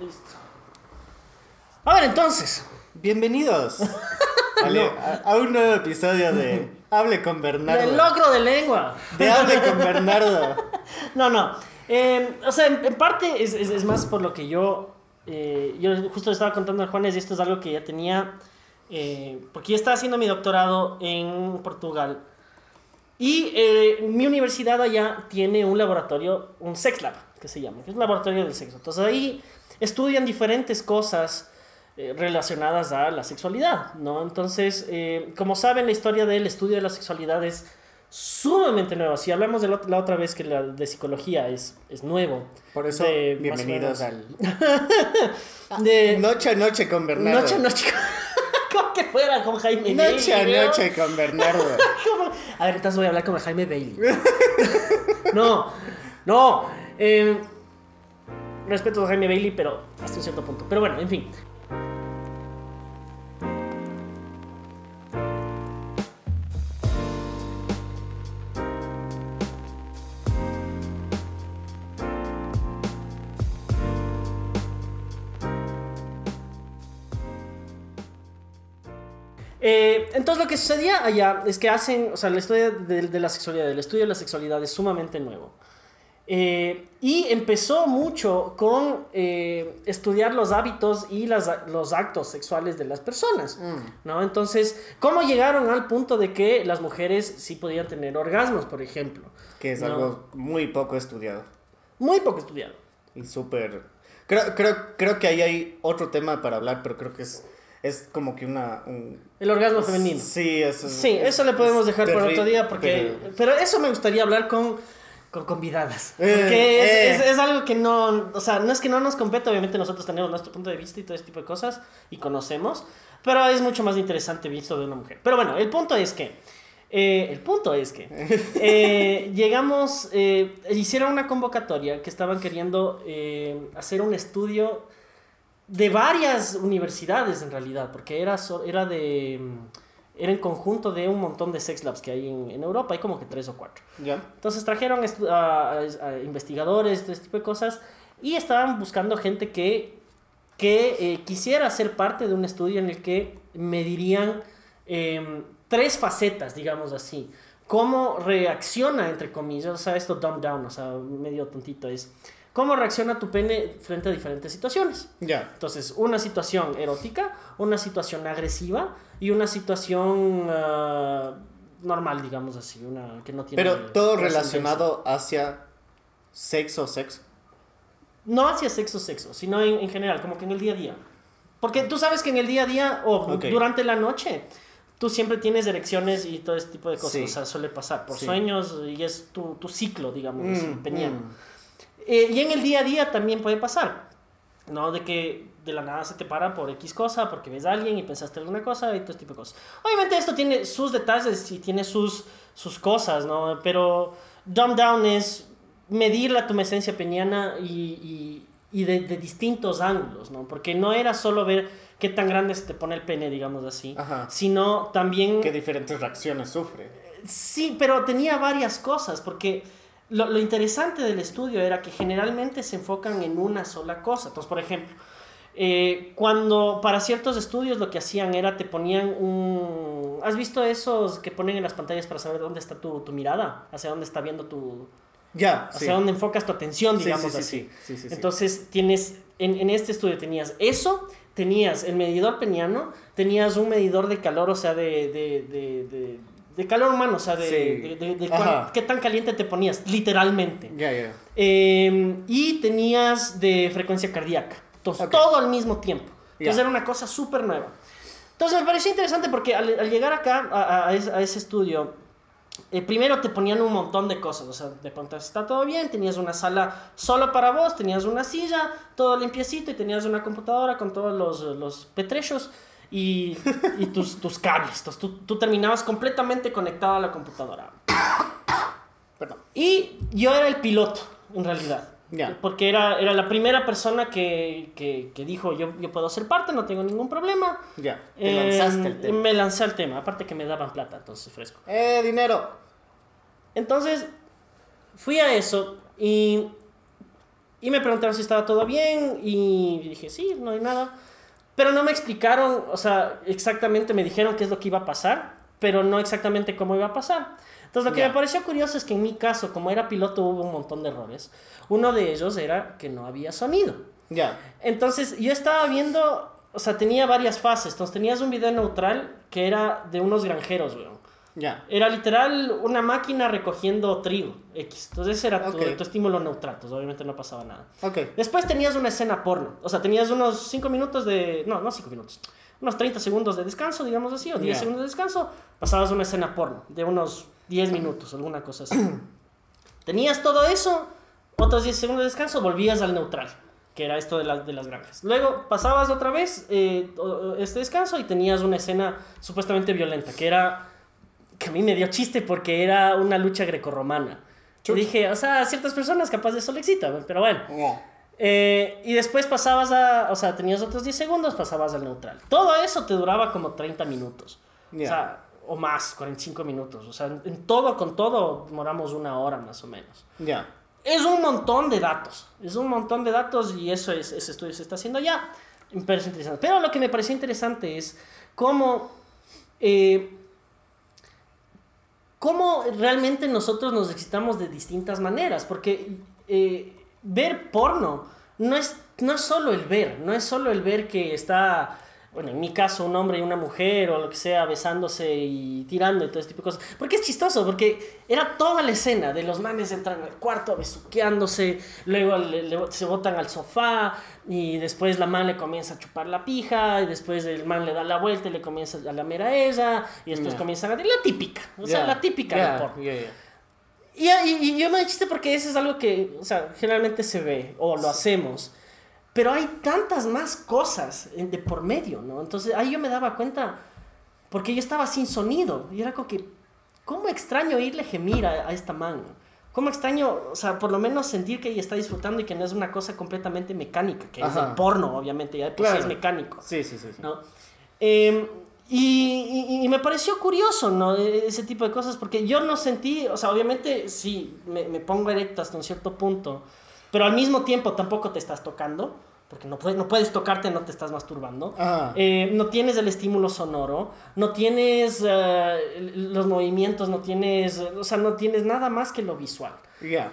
Listo. A ver, entonces. Bienvenidos Ale, a, a un nuevo episodio de Hable con Bernardo. El logro de lengua. De Hable con Bernardo. No, no. Eh, o sea, en, en parte es, es- es más por lo que yo. eh, yo justo le estaba contando a Juanes y esto es algo que ya tenía. eh, porque yo estaba haciendo mi doctorado en Portugal. Y eh, mi universidad allá tiene un laboratorio, un sex lab, que se llama, que es un laboratorio del sexo. Entonces ahí estudian diferentes cosas eh, relacionadas a la sexualidad, ¿no? Entonces, eh, como saben, la historia del estudio de la sexualidad es sumamente nueva. Si hablamos de la, la otra vez que la de psicología es, es nuevo. Por eso, De- bienvenidos al De Noche a Noche con Bernardo. noche a noche. Como que fuera con Jaime Noche a. Noche con Bernardo. A ver, entonces voy a hablar con Jaime Bailey. no, no. eh, respeto a Jaime Bailey, pero hasta un cierto punto. Pero bueno, en fin. Eh, entonces lo que sucedía allá es que hacen, o sea, la historia de, de la sexualidad, el estudio de la sexualidad es sumamente nuevo. Eh, y empezó mucho con eh, estudiar los hábitos y las, los actos sexuales de las personas, ¿no? Entonces, ¿cómo llegaron al punto de que las mujeres sí podían tener orgasmos, por ejemplo? Que es No. algo muy poco estudiado. Muy poco estudiado. Y súper... Creo, creo, creo que ahí hay otro tema para hablar, pero creo que es, es como que una... un- El orgasmo femenino. Sí, eso, Sí, es- eso le podemos dejar por otro día porque... terri- Pero eso me gustaría hablar con, con convidadas. Eh, Porque es, eh. es- es algo que no... O sea, no es que no nos compete, obviamente nosotros tenemos nuestro punto de vista y todo este tipo de cosas y conocemos, pero es mucho más interesante visto de una mujer. Pero bueno, el punto es que... eh, el punto es que llegamos, hicieron una convocatoria que estaban queriendo hacer un estudio de varias universidades en realidad, porque era, so- era de... Era en conjunto de un montón de sex labs que hay en, en Europa, hay como que tres o cuatro. ¿Ya? Entonces trajeron a, a- a investigadores, este tipo de cosas, y estaban buscando gente que, que eh, quisiera ser parte de un estudio en el que medirían em, tres facetas, digamos así. Cómo reacciona, entre comillas, o sea, esto dumb down, o sea, medio tontito es. ¿Cómo reacciona tu pene frente a diferentes situaciones? Ya. Entonces, una situación erótica, una situación agresiva y una situación ah, normal, digamos así, una que no tiene... Pero todo relacionado hacia sexo, sexo. No hacia sexo, sexo, sino en, en general, como que en el día a día. Porque tú sabes que en el día a día o Ok. durante la noche, tú siempre tienes erecciones y todo este tipo de cosas. Sí. O sea, suele pasar por Sí. sueños y es tu, tu ciclo, digamos, Mm, mm. Eh, y en el día a día también puede pasar, ¿no? De que de la nada se te para por X cosa, porque ves a alguien y pensaste alguna cosa y todo este tipo de cosas. Obviamente esto tiene sus detalles y tiene sus, sus cosas, ¿no? Pero dumb down es medir la tumescencia peniana y, y, y de, de distintos ángulos, ¿no? Porque no era solo ver qué tan grande se te pone el pene, digamos así, Ajá. sino también... ¿Qué diferentes reacciones sufre? Sí, pero tenía varias cosas, porque lo, lo interesante del estudio era que generalmente se enfocan en una sola cosa. Entonces, por ejemplo, eh, cuando para ciertos estudios lo que hacían era te ponían un... ¿Has visto esos que ponen en las pantallas para saber dónde está tu, tu mirada? Hacia dónde está viendo tu... Ya, Hacia sí. dónde enfocas tu atención, digamos sí, sí, así. sí, sí, sí, sí. Entonces, tienes, en, en este estudio tenías eso, tenías el medidor peniano, tenías un medidor de calor, o sea, de, de, de, de, de calor humano, o sea, de, Sí. de, de- de cuán- Ajá. qué tan caliente te ponías, literalmente. Ya, ya. Eh, y tenías de frecuencia cardíaca. Entonces, Ok. todo al mismo tiempo. Entonces, Ya. era una cosa súper nueva. Entonces, me pareció interesante porque al, al llegar acá a, a- a ese, a ese estudio, eh, primero te ponían un montón de cosas. O sea, de pronto está todo bien, tenías una sala solo para vos, tenías una silla, todo limpiecito y tenías una computadora con todos los, los petrechos y, y tus, tus cables. Entonces, tú, tú terminabas completamente conectado a la computadora. Perdón. Y yo era el piloto, en realidad. Ya. Porque era, era la primera persona que, que, que dijo, yo, yo puedo ser parte, no tengo ningún problema. Ya. Te lanzaste el Eh, tema. Me lancé al tema, aparte que me daban plata, entonces fresco. ¡Eh, dinero! Entonces, fui a eso y Y me preguntaron si estaba todo bien y dije, sí, no hay nada. Pero no me explicaron, o sea, exactamente me dijeron qué es lo que iba a pasar, pero no exactamente cómo iba a pasar. Entonces, lo que Ya. me pareció curioso es que en mi caso, como era piloto, hubo un montón de errores. Uno de ellos era que no había sonido. Ya. Entonces, yo estaba viendo, o sea, tenía varias fases. Entonces, tenías un video neutral que era de unos granjeros, weón. Ya. Era literal una máquina recogiendo trigo, X. Entonces, ese era tu, Ok. tu estímulo neutral. Entonces, obviamente no pasaba nada. Ok. Después tenías una escena porno. O sea, tenías unos 5 minutos de. No, no 5 minutos. Unos 30 segundos de descanso, digamos así, o 10 Ya. segundos de descanso. Pasabas una escena porno de unos 10 minutos, alguna cosa así. tenías todo eso, otros 10 segundos de descanso, volvías al neutral, que era esto de, las de las granjas. Luego pasabas otra vez eh, este descanso y tenías una escena supuestamente violenta, que era. que a mí me dio chiste porque era una lucha grecorromana. Yo Chuch. dije, o sea, ciertas personas capaz de eso le excita, pero bueno. Oh. Eh, y después pasabas a, o sea, tenías otros 10 segundos, pasabas al neutral. Todo eso te duraba como 30 minutos. O sea, o más, 45 minutos. O sea, en, todo, con todo, demoramos una hora más o menos. Ya. Es un montón de datos. Es un montón de datos y eso es, ese estudio se está haciendo ya. Me parece interesante. Pero lo que me pareció interesante es cómo, eh, cómo realmente nosotros nos excitamos de distintas maneras. Porque eh, ver porno no es, no es solo el ver, no es solo el ver que está, bueno, en mi caso, un hombre y una mujer o lo que sea, besándose y tirando y todo ese tipo de cosas. Porque es chistoso, porque era toda la escena de los manes entran al cuarto besuqueándose, luego le- le- se botan al sofá y después la man le comienza a chupar la pija y después el man le da la vuelta y le comienza a lamer a ella y después Ya. comienzan a... La típica, o sea, Ya. la típica ya, ya. Y, y- y yo me chiste porque eso es algo que, o sea, generalmente se ve o lo hacemos. Pero hay tantas más cosas de por medio, ¿no? Entonces ahí yo me daba cuenta, porque yo estaba sin sonido. Y era como que, ¿cómo extraño irle gemir a, a esta man? ¿Cómo extraño, o sea, por lo menos sentir que ella está disfrutando y que no es una cosa completamente mecánica? Que es Ajá. el porno, obviamente, ya sí Claro. es mecánico. Sí, sí, sí. sí. ¿no? Eh, y, y- y me pareció curioso, ¿no? E- Ese tipo de cosas, porque yo no sentí, o sea, obviamente sí, me, me pongo erecto hasta un cierto punto, pero al mismo tiempo tampoco te estás tocando, porque no puedes, no puedes tocarte, no te estás masturbando. Ajá. Eh, no tienes el estímulo sonoro, no tienes el- los movimientos, no tienes, o sea, no tienes nada más que lo visual. Ya.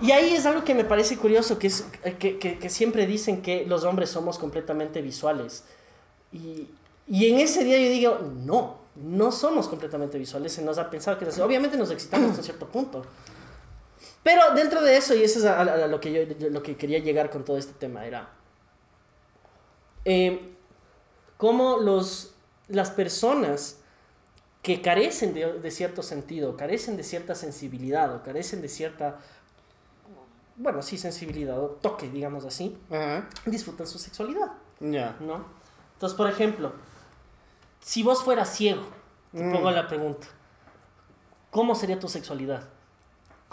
Y ahí es algo que me parece curioso, que, es, que, que, que siempre dicen que los hombres somos completamente visuales. Y, y en ese día yo digo, no, no somos completamente visuales, se nos ha pensado que. Obviamente nos excitamos hasta cierto punto. Pero dentro de eso, y eso es a, a- a lo, que yo, yo- lo que quería llegar con todo este tema, era eh, cómo los, las personas que carecen de, de cierto sentido, carecen de cierta sensibilidad o carecen de cierta, bueno, sí, sensibilidad o toque, digamos así, disfrutan su sexualidad, Ya. ¿no? Entonces, por ejemplo, si vos fueras ciego, te Mm. pongo la pregunta, ¿cómo sería tu sexualidad?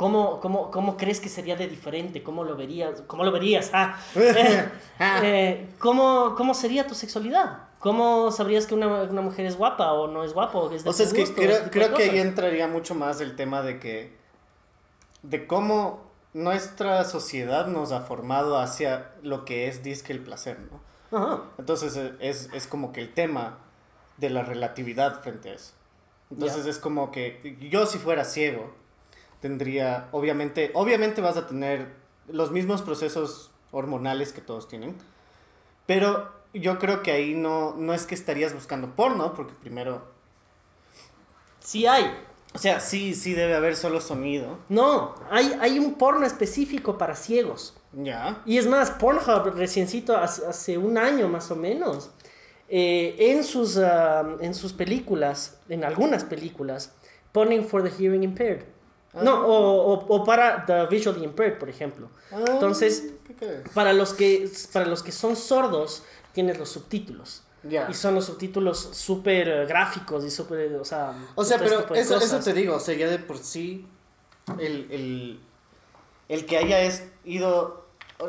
¿Cómo, cómo, ¿Cómo crees que sería de diferente? ¿Cómo lo verías? ¿Cómo lo verías? Ah, eh, eh, ¿cómo, ¿Cómo sería tu sexualidad? ¿Cómo sabrías que una, una mujer es guapa o no es guapa? O, es de O sea, es que gusto, creo, creo que ahí entraría mucho más el tema de que. de cómo nuestra sociedad nos ha formado hacia lo que es disque el placer, ¿no? Ajá. Entonces eh, es, es como que el tema de la relatividad frente a eso. Entonces es como que yo si fuera ciego tendría, obviamente, obviamente vas a tener los mismos procesos hormonales que todos tienen, pero yo creo que ahí no, no es que estarías buscando porno, porque primero, Sí hay. o sea, sí, sí debe haber solo sonido, No, hay, hay un porno específico para ciegos. ya, Y es más, Pornhub reciencito, hace, hace un año más o menos, eh, en, sus, ah, en sus películas, en algunas películas, ponen for the hearing impaired. No, o, o, o para the visually impaired, por ejemplo. Entonces, Ah, ¿qué crees? para los que, para los que son sordos, tienes los subtítulos. Y son los subtítulos súper gráficos y súper, o sea... O sea, este pero eso, eso te digo, o sea, ya de por sí, el, el, el que haya es- ido,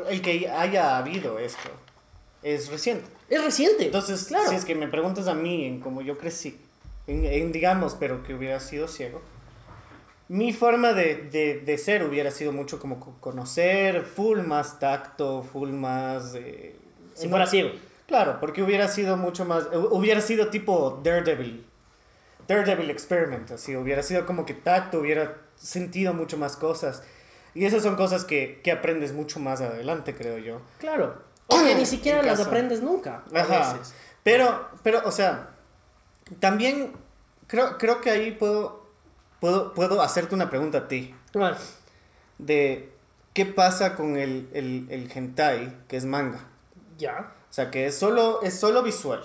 el que haya habido esto, es reciente. Es reciente. Entonces, claro. si es que me preguntas a mí, en cómo yo crecí, en, en, digamos, pero que hubiera sido ciego, mi forma de, de, de, ser hubiera sido mucho como conocer, full más tacto, full más... Eh, si fuera ciego. Claro, porque hubiera sido mucho más... Hubiera sido tipo Daredevil. Daredevil Experiment, así. Hubiera sido como que tacto, hubiera sentido mucho más cosas. Y esas son cosas que, que aprendes mucho más adelante, creo yo. Claro. O que ni siquiera las aprendes nunca. Ajá. Pero, pero, o sea, también creo, creo que ahí puedo puedo, puedo hacerte una pregunta a ti. De qué pasa con el, el, el hentai, que es manga. Ya. O sea, que es solo, es solo visual.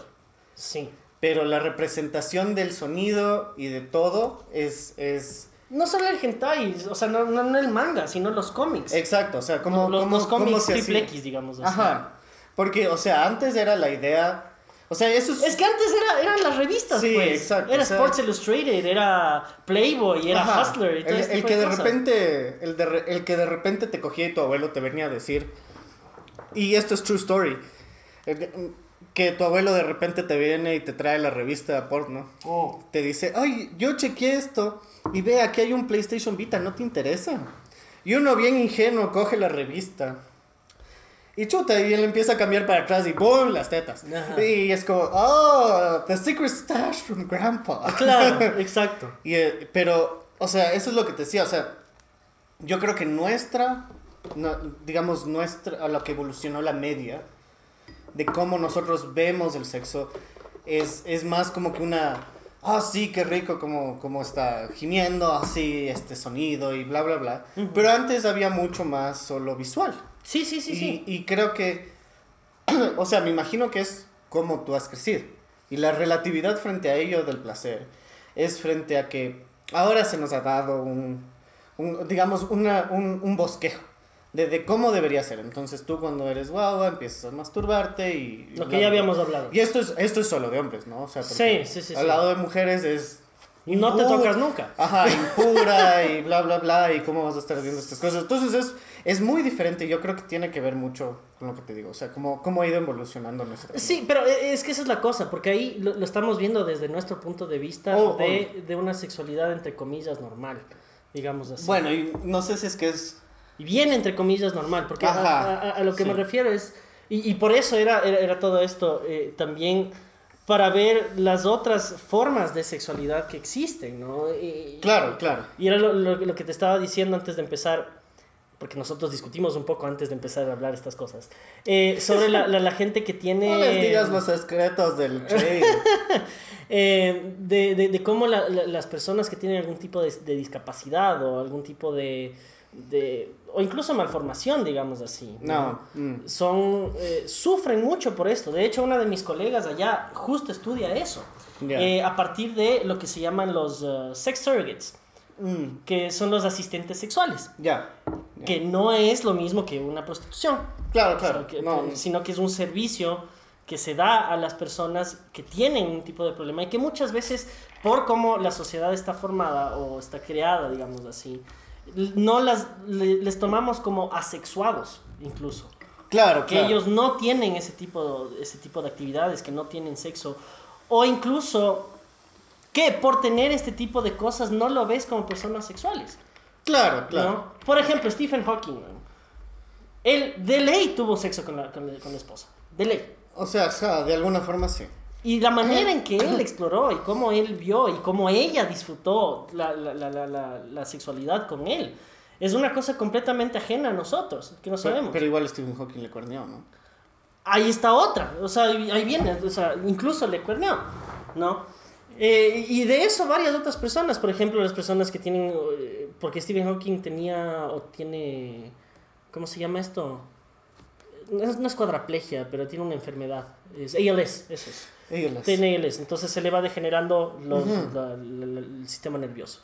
Sí. Pero la representación del sonido y de todo es... es no solo el hentai, o sea, no, no, el manga, sino los cómics. Exacto, o sea, como... Los, los cómics triple X, digamos. Así. Ajá. Porque, o sea, antes era la idea o sea, eso es... es que antes era, eran las revistas, sí, pues. exacto. Era Sports Illustrated, era Playboy, era Hustler. Y todo el, el que de, repente, el, de, el que de repente te cogía y tu abuelo te venía a decir, y esto es true story, que tu abuelo de repente te viene y te trae la revista porno. Oh. Te dice, ay, yo chequeé esto y ve, aquí hay un PlayStation Vita, ¿no te interesa? Y uno bien ingenuo coge la revista y chuta, y él empieza a cambiar para atrás y ¡boom! Las tetas. Y es como, ¡oh! The secret stash from grandpa. Claro, exacto. y, eh, pero, o sea, eso es lo que te decía. O sea, yo creo que nuestra, digamos, nuestra, a lo que evolucionó la media, de cómo nosotros vemos el sexo, es, es más como que una. Ah, sí, qué rico como, como está gimiendo, así, este sonido y bla, bla, bla. Pero antes había mucho más solo visual. Sí, sí, sí, y, sí. Y creo que, o sea, me imagino que es como tú has crecido. Y la relatividad frente a ello del placer es frente a que ahora se nos ha dado un, un digamos, una, un, un bosquejo de, de, cómo debería ser. Entonces tú cuando eres guagua empiezas a masturbarte y... Lo que ya habíamos hablado. Y esto es, esto es solo de hombres, ¿no? O sea, sí, sí, sí. Al lado de mujeres es y no te tocas nunca. Ajá, impura y bla, bla, bla, y cómo vas a estar viendo estas cosas. Entonces es, es muy diferente. Yo creo que tiene que ver mucho con lo que te digo. O sea, cómo, cómo ha ido evolucionando nuestra. Sí, pero e, es que esa es la cosa, porque ahí lo, estamos viendo desde nuestro punto de vista oh, de, oh. de, una sexualidad entre comillas normal, digamos así. Bueno, y no sé si es que es. Bien entre comillas normal, porque a, a, lo que me refiero es. Y, y por eso era, era, era todo esto eh, también para ver las otras formas de sexualidad que existen, ¿no? Y, claro, claro. Y era lo, lo, que te estaba diciendo antes de empezar, porque nosotros discutimos un poco antes de empezar a hablar estas cosas, eh, sobre la, la, gente que tiene... No les digas los secretos del trade. eh, de, de, de, cómo las personas que tienen algún tipo de, de discapacidad o algún tipo de de, o incluso malformación, digamos así. No. Mm. Son, eh, sufren mucho por esto. De hecho, una de mis colegas allá justo estudia eso. A partir de lo que se llaman los uh, sex surrogates, mm. que son los asistentes sexuales. Ya. Que no es lo mismo que una prostitución. Claro, claro. Sino que es un servicio que se da a las personas que tienen un tipo de problema y que muchas veces, por cómo la sociedad está formada o está creada, digamos así, no las les tomamos como asexuados incluso. Claro, que ellos no tienen ese tipo, ese tipo de actividades, que no tienen sexo. O incluso que por tener este tipo de cosas no lo ves como personas sexuales. Claro, claro. Por ejemplo, Stephen Hawking. Él de ley tuvo sexo con la, con la, con la esposa. De ley. O sea, de alguna forma sí. Y la manera en que él exploró y cómo él vio y cómo ella disfrutó la, la, la, la sexualidad con él es una cosa completamente ajena a nosotros, que no sabemos. Pero, igual Stephen Hawking le cuerneó, ¿no? Ahí está otra, o sea, ahí viene, o sea, incluso le cuerneó, ¿no? Eh, y de eso varias otras personas, por ejemplo, las personas que tienen, eh, porque Stephen Hawking tenía o tiene, ¿cómo se llama esto? No es, no es cuadraplegia, pero tiene una enfermedad, es ALS, eso es. Tiene ALS, entonces se le va degenerando los, el sistema nervioso.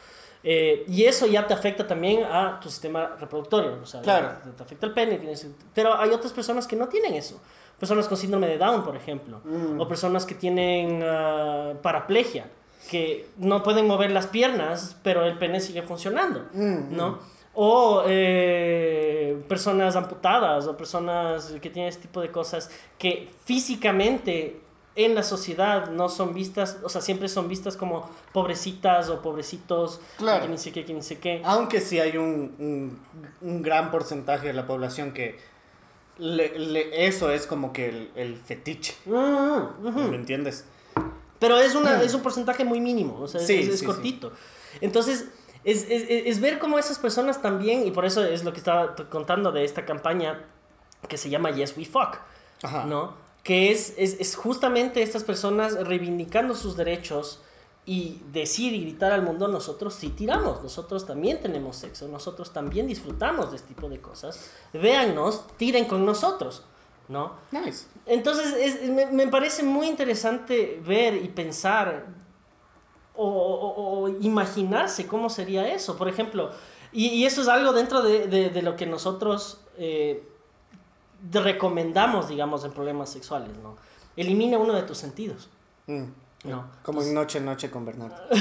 Eh, y eso ya te afecta también a tu sistema reproductorio. O sea, claro. te, afecta el pene. Tienes, pero hay otras personas que no tienen eso. Personas con síndrome de Down, por ejemplo. Mm. O personas que tienen uh, paraplegia, que no pueden mover las piernas, pero el pene sigue funcionando. Mm, ¿no? O eh, personas amputadas o personas que tienen este tipo de cosas que físicamente en la sociedad no son vistas, o sea, siempre son vistas como pobrecitas o pobrecitos, Claro. que ni sé qué, que ni sé qué. Aunque sí hay un, un, un gran porcentaje de la población que le- le- eso es como que el, el fetiche. Mm, ujú. ¿Me entiendes? Pero es, una, es un porcentaje muy mínimo, o sea, es- Sí, es, es sí, cortito. Entonces, es, es- es- ver cómo esas personas también, y por eso es lo que estaba contando de esta campaña que se llama Yes We Fuck, Ajá. ¿no? Que es, es, es justamente estas personas reivindicando sus derechos y decir y gritar al mundo, nosotros sí tiramos, nosotros también tenemos sexo, nosotros también disfrutamos de este tipo de cosas, véannos, tiren con nosotros, ¿no? Nice. Entonces, es- me, me parece muy interesante ver y pensar o, o- o imaginarse cómo sería eso. Por ejemplo, y, y eso es algo dentro de, de- de lo que nosotros eh, recomendamos, digamos, en problemas sexuales, ¿no? Elimina uno de tus sentidos, Mm. ¿No? Como en Noche Noche con Bernardo.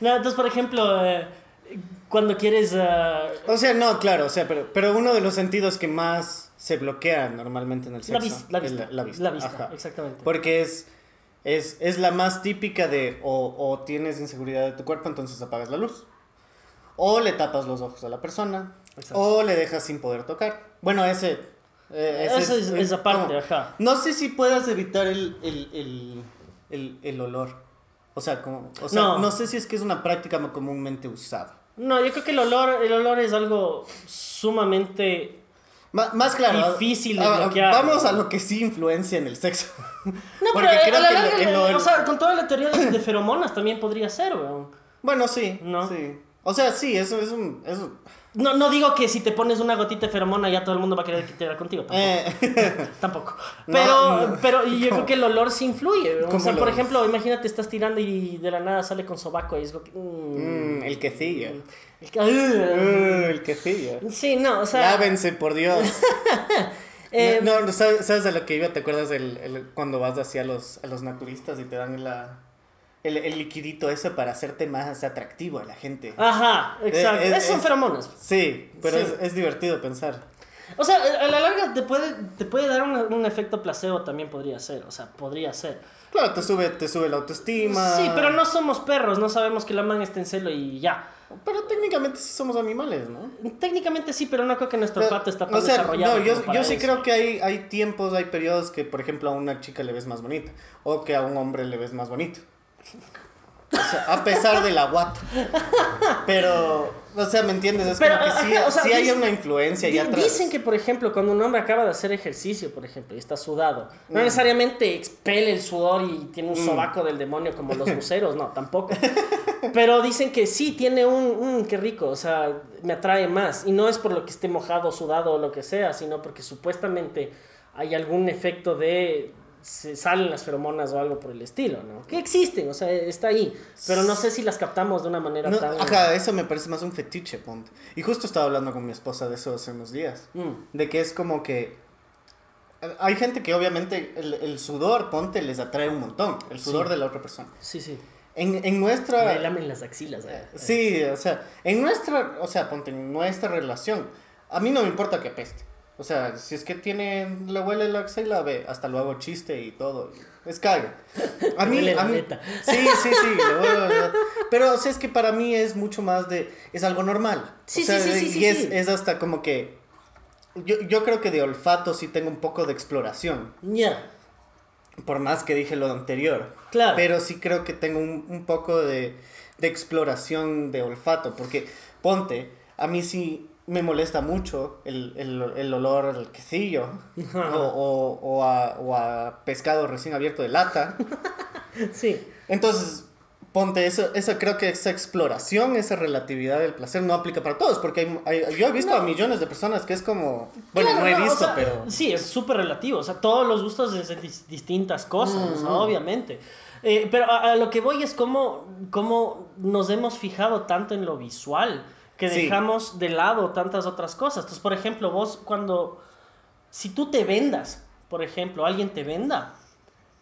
No, entonces, por ejemplo, eh, cuando quieres... ah, O sea, no, claro, o sea, pero, pero uno de los sentidos que más se bloquea normalmente en el sexo la, vis- la es vista, la, la vista. la vista, Ajá. exactamente. Porque es, es, es la más típica de o, o tienes inseguridad de tu cuerpo, entonces apagas la luz. O le tapas los ojos a la persona. Exacto. O le dejas sin poder tocar. Bueno, ese... eh, ese Esa es- esa parte, ajá. No sé si puedas evitar el, el, el, el, el olor. O sea, como, o sea No. no. sé si es que es una práctica comúnmente usada. No, yo creo que el olor, el olor es algo sumamente Ma- más claro. Difícil de bloquear. Vamos a lo que sí influencia en el sexo. No, Porque pero creo a la que el- el- o sea, con toda la teoría de, de feromonas también podría ser, weón. Bueno, sí. ¿No? Sí. O sea, sí, eso es un. Eso, No, no digo que si te pones una gotita de feromona ya todo el mundo va a querer quedar contigo. Tampoco. eh, tampoco. No, Pero, no. pero yo creo que el olor sí influye. O ¿Cómo sea, por ves? ejemplo, imagínate, estás tirando y de la nada sale con sobaco y es como que... mm, mm, el quesillo. el que- Uh, el quesillo. Sí, no, o sea... Lávense, por Dios. eh, no, no, ¿sabes, de lo que iba? ¿Te acuerdas el, el- cuando vas así a los, a los naturistas y te dan la, el, el liquidito ese para hacerte más atractivo a la gente? Ajá, exacto. Eh, Esas son es- feromonas. Sí, pero Sí. Es, es divertido pensar. O sea, a la larga te puede, te puede dar un, un efecto placebo también podría ser. O sea, podría ser. Claro, te sube, te sube la autoestima. Sí, pero no somos perros, no sabemos que la man está en celo y ya. Pero técnicamente sí somos animales, ¿no? Técnicamente sí, pero no creo que nuestro Pero, olfato está tan o sea, desarrollado. no, yo, sí eso. creo que hay, hay tiempos, hay periodos que, por ejemplo, a una chica le ves más bonita. O que a un hombre le ves más bonito. O sea, a pesar de la guata. Pero, o sea, ¿me entiendes? Es Pero, como que sí, ajá, o sea, sí hay una influencia ya atrás. Dicen que, por ejemplo, cuando un hombre acaba de hacer ejercicio, por ejemplo, y está sudado, no Mm. necesariamente expele el sudor y tiene un sobaco del demonio como los buceros, no, tampoco. Pero dicen que sí tiene un, mm, qué rico, o sea, me atrae más. Y no es por lo que esté mojado, sudado o lo que sea, sino porque supuestamente hay algún efecto de se salen las feromonas o algo por el estilo, ¿no? Que existen, o sea, está ahí. Pero no sé si las captamos de una manera No, tan... ajá, eso me parece más un fetiche, ponte. Y justo estaba hablando con mi esposa de eso hace unos días. Mm. De que es como que. eh, Hay gente que obviamente el, el sudor, ponte, les atrae un montón. El sudor Sí. de la otra persona. Sí, sí. En, en nuestra. Me lamen las axilas. eh. Sí, o sea, en nuestra, o sea, ponte en nuestra relación, a mí no me importa que apeste. O sea, si es que tiene, le huele la axila, ve, hasta lo hago chiste y todo. Es cague. A mí, la a mí, sí, sí, sí, le huele- pero o sea, es que para mí es mucho más de, es algo normal. Sí, o sea, sí, sí, sí, y es, sí. es hasta como que, yo, yo creo que de olfato sí tengo un poco de exploración, Ya, por más que dije lo anterior. claro. Pero sí creo que tengo un, un poco de, de exploración de olfato, porque ponte, a mí sí me molesta mucho el, el, el olor al quesillo o, o, o a, o a pescado recién abierto de lata. sí. Entonces, ponte, eso, eso creo que esa exploración, esa relatividad del placer no aplica para todos, porque hay, hay- yo he visto a millones de personas que es como, bueno, Claro, no he visto, sea, pero... Sí, es súper relativo. O sea, todos los gustos es dis- distintas cosas, obviamente. Eh, pero a, a lo que voy es cómo, cómo nos hemos fijado tanto en lo visual que Sí. dejamos de lado tantas otras cosas. Entonces, por ejemplo, vos cuando... Si tú te vendas, por ejemplo, alguien te venda,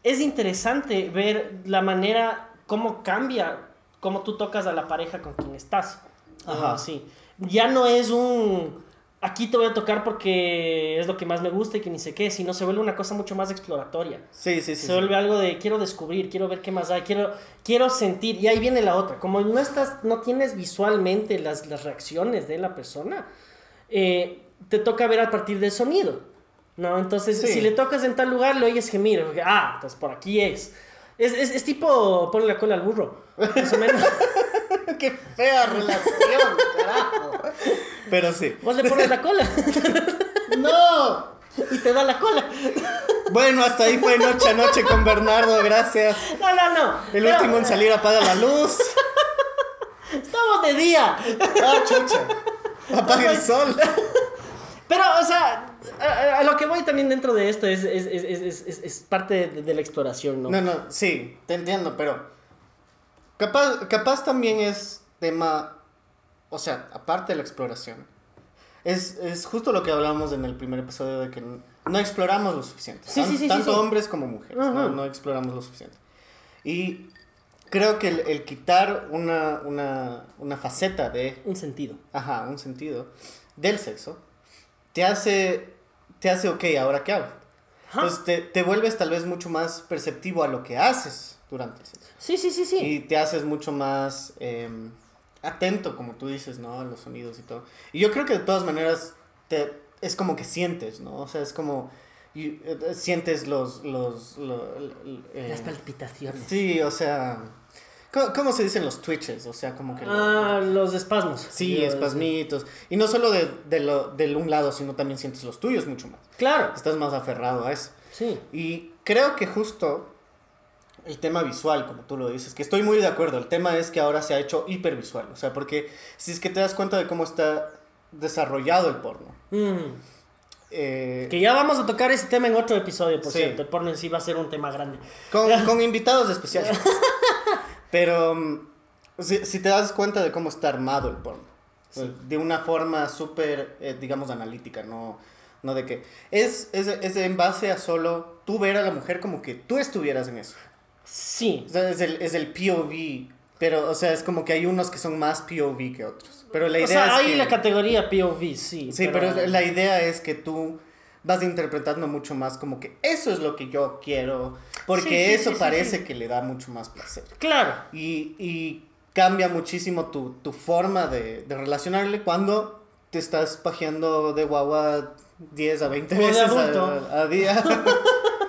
es interesante ver la manera, cómo cambia, cómo tú tocas a la pareja con quien estás. Ajá. Sí. Ya no es un aquí te voy a tocar porque es lo que más me gusta y que ni sé qué, sino se vuelve una cosa mucho más exploratoria. Sí, sí, sí. Se vuelve algo de quiero descubrir, quiero ver qué más hay, quiero, quiero sentir. Y ahí viene la otra. Como no estás, no tienes visualmente las, las reacciones de la persona, eh, te toca ver a partir del sonido. ¿No? Entonces, Sí. si le tocas en tal lugar, lo oyes gemir. porque, Ah, entonces por aquí es. Es, es, es tipo ponle la cola al burro. Más o menos. Qué fea relación, carajo. Pero sí. Vos le pones la cola ¡No! y te da la cola. Bueno, hasta ahí fue noche a noche con Bernardo, gracias. No, no, no. El Pero último en salir apaga la luz. Estamos de día. Ah, chucha. Apaga el sol. Pero, o sea, a, a lo que voy también dentro de esto es, es, es, es, es- es parte de, de la exploración, ¿no? No, no, sí, te entiendo, pero capaz, capaz también es tema, o sea, aparte de la exploración, es, es justo lo que hablábamos en el primer episodio de que no exploramos lo suficiente. Sí, sí, sí, Tanto hombres como mujeres, no, Ujú. no exploramos lo suficiente. Y creo que el, el quitar una, una, una faceta de Un sentido. ajá, un sentido del sexo, te hace, te hace, ok, ¿ahora qué hago? Entonces te, te vuelves tal vez mucho más perceptivo a lo que haces durante el sexo. Sí, sí, sí, sí. Y te haces mucho más eh, atento, como tú dices, ¿no? A los sonidos y todo. Y yo creo que de todas maneras te, es como que sientes, ¿no? O sea, es como... y, eh, sientes los... los, lo- lo- eh, Las palpitaciones. sí, o sea... ¿cómo, cómo se dicen los twitches? O sea, como que... Ah, los espasmos. Sí, espasmitos. Y no solo de, de lo, del un lado, sino también sientes los tuyos mucho más. Claro. Estás más aferrado a eso. Sí. Y creo que justo el tema visual, como tú lo dices, que estoy muy de acuerdo. El tema es que ahora se ha hecho hipervisual. O sea, porque si es que te das cuenta de cómo está desarrollado el porno. Mm. eh, Que ya vamos a tocar ese tema en otro episodio, por Sí. cierto. El porno en sí va a ser un tema grande. con, con invitados especiales. Pero mm, si, si te das cuenta de cómo está armado el porno. Sí. De una forma súper, eh, digamos, analítica, no, no de que... Es, es, es en base a solo tú ver a la mujer como que tú estuvieras en eso. Sí. O sea, es el, es el POV, pero, o sea, es como que hay unos que son más POV que otros. Pero la idea o sea, es hay que... la categoría POV, sí. Sí, pero, la idea es que tú vas interpretando mucho más como que eso es lo que yo quiero, porque Sí, sí, eso sí, parece que le da mucho más placer. Claro. Y, y cambia muchísimo tu, tu forma de, de relacionarle cuando te estás pajeando de guagua 10 a 20 O de veces a, a día.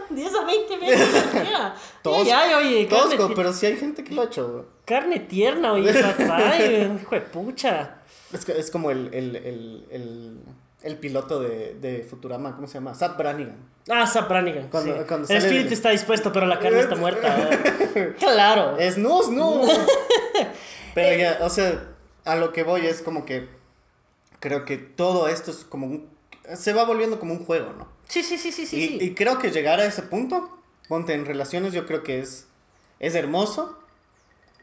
10 a 20 veces. ya. Tosco, Ya, oye, Tosco, pero sí hay gente que lo ha hecho. carne tierna, oye, atrae, hijo de pucha. Es, es como el, el, el, el, el piloto de, de Futurama, ¿cómo se llama? Zap Brannigan. Ah, Zap Brannigan. Cuando- sí. cuando el espíritu está dispuesto, pero la carne está muerta. ¿eh? claro. Es no, no. Pero ya, o sea, a lo que voy es como que creo que todo esto es como un, se va volviendo como un juego, ¿no? Sí, sí, sí, sí, sí. y, sí. y creo que llegar a ese punto, ponte en relaciones, yo creo que es, es hermoso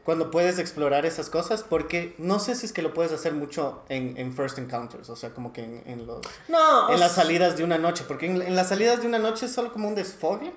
cuando puedes explorar esas cosas, porque no sé si es que lo puedes hacer mucho en, en First Encounters, o sea, como que en, en los, no, en las salidas de una noche, porque en, en las salidas de una noche es solo como un desfogue.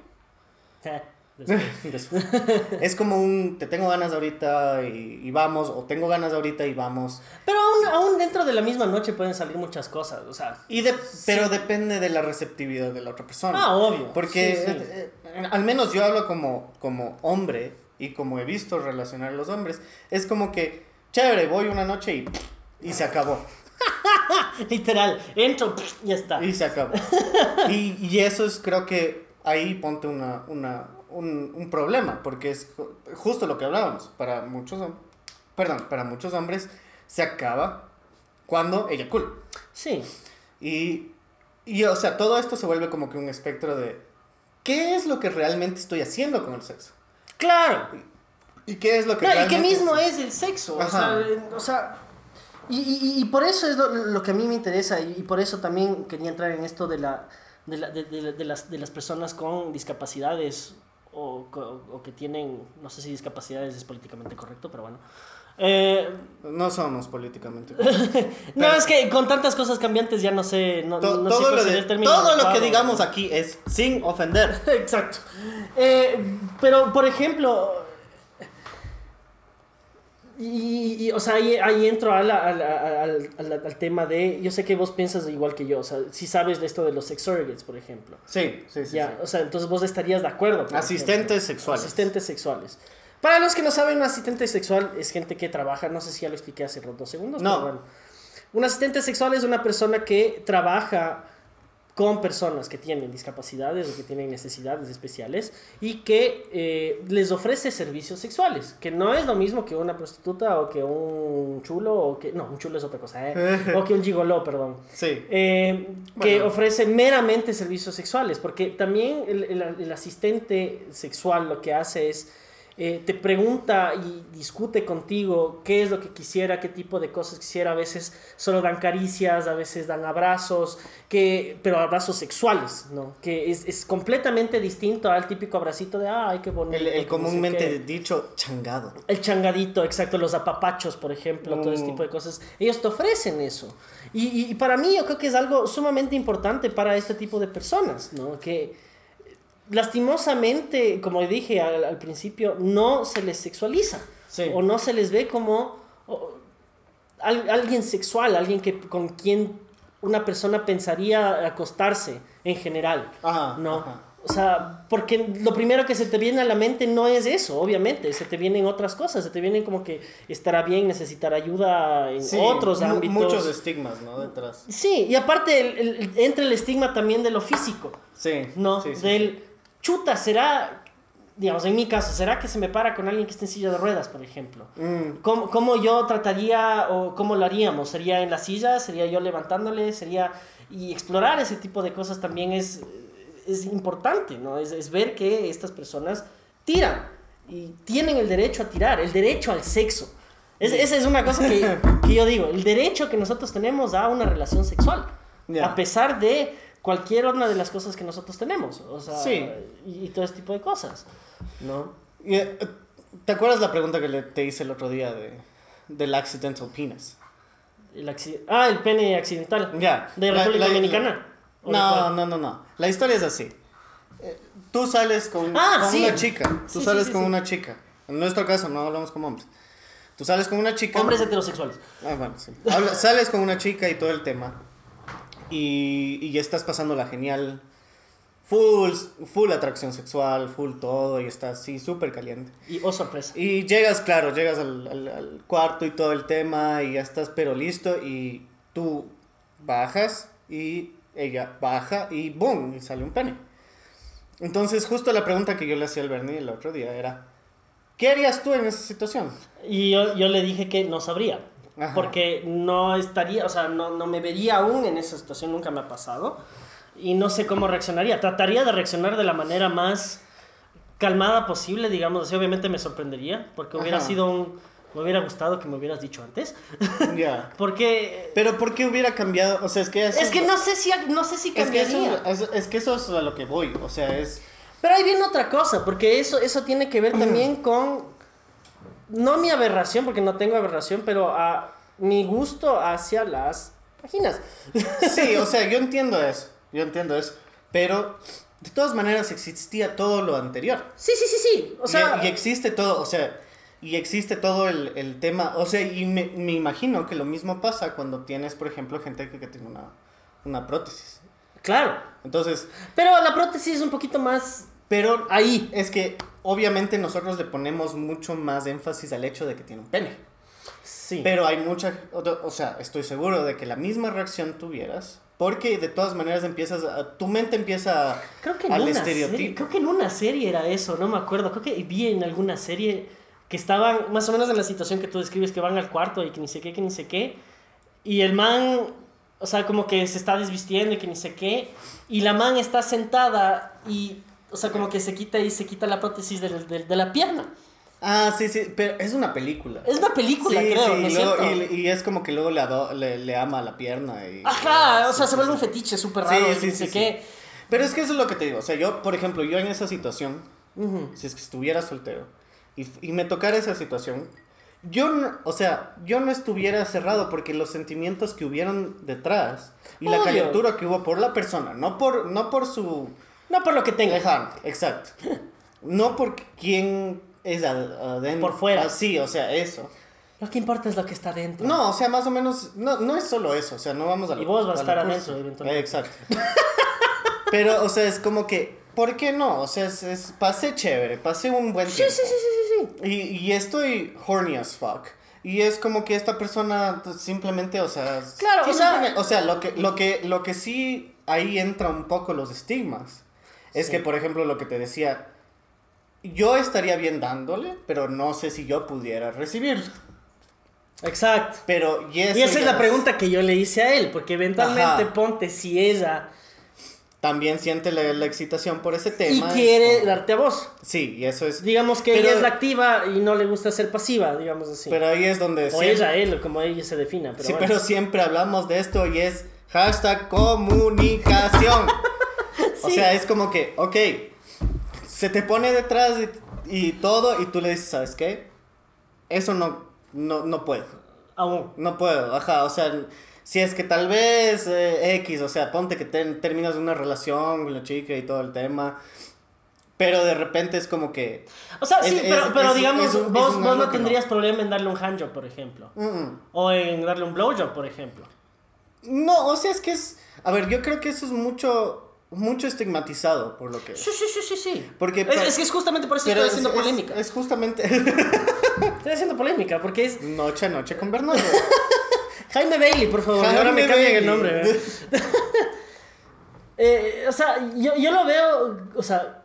Es como un, te tengo ganas ahorita y, y vamos, o tengo ganas ahorita y vamos. Pero aún, aún dentro de la misma noche pueden salir muchas cosas, o sea. Y de- pero depende de la receptividad de la otra persona. Ah, obvio. Porque Sí, sí. eh, eh, al menos yo hablo como, como hombre y como he visto relacionar a los hombres, es como que, chévere, voy una noche y, y se acabó. Literal, entro, ya está. Y se acabó. y, y eso es, creo que ahí ponte una, una, un, un problema, porque es ju- justo lo que hablábamos. Para muchos, perdón, para muchos hombres se acaba cuando eyacula. Sí. Y, y, o sea, todo esto se vuelve como que un espectro de qué es lo que realmente estoy haciendo con el sexo. Claro. ¿Y qué es lo que No, y realmente mismo es el sexo. O sea, o sea, y, y- y por eso es lo, lo que a mí me interesa y, y por eso también quería entrar en esto de, la, de, la- de- de- de las, de las personas con discapacidades o, o que tienen, no sé si discapacidades es políticamente correcto, pero bueno. Eh, No somos políticamente. no, es que con tantas cosas cambiantes ya no sé, no, To- no sé todo lo, sería de- el término todo lo que digamos aquí es sin ofender. Exacto. Eh, pero, por ejemplo, y, y, o sea, ahí, ahí entro al, tema de, yo sé que vos piensas igual que yo, o sea, si sabes de esto de los sex surrogates, por ejemplo. Sí, sí, sí. Ya, o sea, entonces vos estarías de acuerdo. Asistentes sexuales. Asistentes sexuales. Para los que no saben, un asistente sexual es gente que trabaja, no sé si ya lo expliqué hace dos segundos, no. pero bueno. Un asistente sexual es una persona que trabaja con personas que tienen discapacidades o que tienen necesidades especiales y que eh, les ofrece servicios sexuales, que no es lo mismo que una prostituta o que un chulo o que no, un chulo es otra cosa, ¿eh? o que un gigoló, perdón. Sí. Eh, que ofrece meramente servicios sexuales, porque también el, el, el asistente sexual lo que hace es eh, te pregunta y discute contigo qué es lo que quisiera, qué tipo de cosas quisiera. A veces solo dan caricias, a veces dan abrazos, que, pero abrazos sexuales, ¿no? Que es, es completamente distinto al típico abracito de, ay, qué bonito. El, el comúnmente dicho changado. El changadito, exacto, los apapachos, por ejemplo, mm. todo ese tipo de cosas. Ellos te ofrecen eso. Y, y, para mí yo creo que es algo sumamente importante para este tipo de personas, ¿no? Que lastimosamente, como dije al, al, principio, no se les sexualiza. Sí. O no se les ve como o, al, alguien sexual, alguien que, con quien una persona pensaría acostarse en general. Ajá, ¿no? Ajá. O sea, porque lo primero que se te viene a la mente no es eso, obviamente, se te vienen otras cosas, se te vienen como que estará bien necesitar ayuda en sí, otros ámbitos. Muchos estigmas, ¿no? Detrás. Sí, y aparte el, el, entra el estigma también de lo físico. Sí. ¿No? Sí, sí, Del, chuta, será, digamos, en mi caso, será que se me para con alguien que esté en silla de ruedas, por ejemplo? Mm. ¿Cómo, ¿Cómo, yo trataría o cómo lo haríamos? ¿Sería en la silla? ¿Sería yo levantándole? ¿Sería...? Y explorar ese tipo de cosas también es, es importante, ¿no? Es, es ver que estas personas tiran y tienen el derecho a tirar, el derecho al sexo. Es, esa es una cosa que, que, yo digo, el derecho que nosotros tenemos a una relación sexual. Yeah. A pesar de cualquier una de las cosas que nosotros tenemos, o sea, sí. y, y, todo ese tipo de cosas, ¿no? Y, ¿Te acuerdas la pregunta que le, te hice el otro día de, del accidental penis? El accident... Ah, el pene accidental. Ya. Yeah. ¿De la República Dominicana? No, no, no, no. La historia es así. Eh, tú sales con, ah, con sí. una chica. Tú sí, sales con una chica. En nuestro caso, no hablamos como hombres. Tú sales con una chica. Hombres heterosexuales. Ah, bueno, sí. Habla, sales con una chica y todo el tema. Y, y ya estás pasándola genial. Full, full atracción sexual, full todo, y estás así súper caliente. Y oh sorpresa. Y llegas, claro, llegas al, al, al, cuarto y todo el tema, y ya estás pero listo, y tú bajas, y ella baja, y boom, y sale un pene. Entonces, justo la pregunta que yo le hacía al Bernie el otro día era, ¿qué harías tú en esa situación? Y yo, yo le dije que no sabría. Ajá. Porque no estaría, o sea, no, no me vería aún en esa situación, nunca me ha pasado. Y no sé cómo reaccionaría. Trataría de reaccionar de la manera más calmada posible, digamos así. Obviamente me sorprendería, porque hubiera Ajá. sido un... Me hubiera gustado que me hubieras dicho antes. Ya. Yeah. porque... Pero ¿por qué hubiera cambiado? O sea, es que... Eso, es que no sé si, no sé si cambiaría. Es que, eso, es, es que eso es a lo que voy. O sea, es... Pero ahí viene otra cosa, porque eso, eso tiene que ver también con... No mi aberración, porque no tengo aberración, pero a mi gusto hacia las vaginas. Sí, o sea, yo entiendo eso. Yo entiendo eso. Pero de todas maneras existía todo lo anterior. Sí, sí, sí, sí. O sea, y, y existe todo, o sea, y existe todo el, el tema. O sea, y me, me, imagino que lo mismo pasa cuando tienes, por ejemplo, gente que, que tiene una, una prótesis. Claro. Entonces. Pero la prótesis es un poquito más. Pero ahí. Es que obviamente nosotros le ponemos mucho más énfasis al hecho de que tiene un pene. Sí. Pero hay mucha. O sea, estoy seguro de que la misma reacción tuvieras. Porque de todas maneras empiezas a, tu mente empieza creo que en al una estereotipo. Serie, creo que en una serie era eso, no me acuerdo. Creo que vi en alguna serie que estaban más o menos en la situación que tú describes, que van al cuarto y que ni sé qué, que ni sé qué. Y el man, o sea, como que se está desvistiendo y que ni sé qué. Y la man está sentada y, o sea, como que se quita y se quita la prótesis de, de, de la pierna. Ah, sí, sí, pero es una película. Es una película, sí, creo, sí, ¿no y, es luego, cierto? y, y, es como que luego le, ado, le, le ama la pierna. Y, Ajá, o sea, sí, se vuelve un fetiche súper raro, sí, sí, no sé qué. Pero es que eso es lo que te digo. O sea, yo, por ejemplo, yo en esa situación, uh -huh. si es que estuviera soltero y, y me tocara esa situación, yo no, o sea, yo no estuviera cerrado porque los sentimientos que hubieron detrás y Obvio. la calentura que hubo por la persona, no por, no por su... No por lo que tenga. Ajá, exacto. No por quién es adentro. Por fuera. Ah, sí, o sea, eso. Lo que importa es lo que está dentro. No, o sea, más o menos, no, no es solo eso, o sea, no vamos a... Y vos vas a estar adentro, eventualmente. Eh, exacto. Pero, o sea, es como que, ¿por qué no? O sea, es, es- pasé chévere, pasé un buen tiempo. sí, sí, sí, sí, sí. Y, y estoy horny as fuck. Y es como que esta persona pues, simplemente, o sea... Claro, o sea-. O sea, lo que, lo, que, lo que sí ahí entra un poco los estigmas. Es Sí. que, por ejemplo, lo que te decía, yo estaría bien dándole, pero no sé si yo pudiera recibirlo. Exacto. Pero, y, eso Y esa es la pregunta que yo le hice a él, porque eventualmente Ajá. ponte si ella También siente la, la excitación por ese y tema. es quiere como- darte a vos. Sí, y eso es... Digamos que Pero- ella es la activa y no le gusta ser pasiva, digamos así. Pero ahí es donde... o siempre- ella, él, como ella se defina. Pero sí, bueno. pero siempre hablamos de esto y es hashtag comunicación. O sea, es como que, ok, se te pone detrás y, y todo y tú le dices, ¿sabes qué? Eso no, no, no puedo. Aún. No puedo, ajá, o sea, si es que tal vez eh, X, o sea, ponte que terminas una relación con la chica y todo el tema, pero de repente es como que... O sea, sí, es- pero, pero es- digamos, un- vos, vos no tendrías problema en darle un handjob, por ejemplo. mm, mm. O en darle un blowjob, por ejemplo. No, o sea, es que es... A ver, yo creo que eso es mucho, mucho estigmatizado por lo que... Sí, sí, sí, sí, sí. Porque es, que es justamente por eso estoy es, haciendo es- polémica. es justamente Estoy haciendo polémica, porque es noche a noche con Bernardo. Jaime Bailey, por favor. Jaime ahora me cambian el nombre. Eh, o sea, yo, yo lo veo, o sea,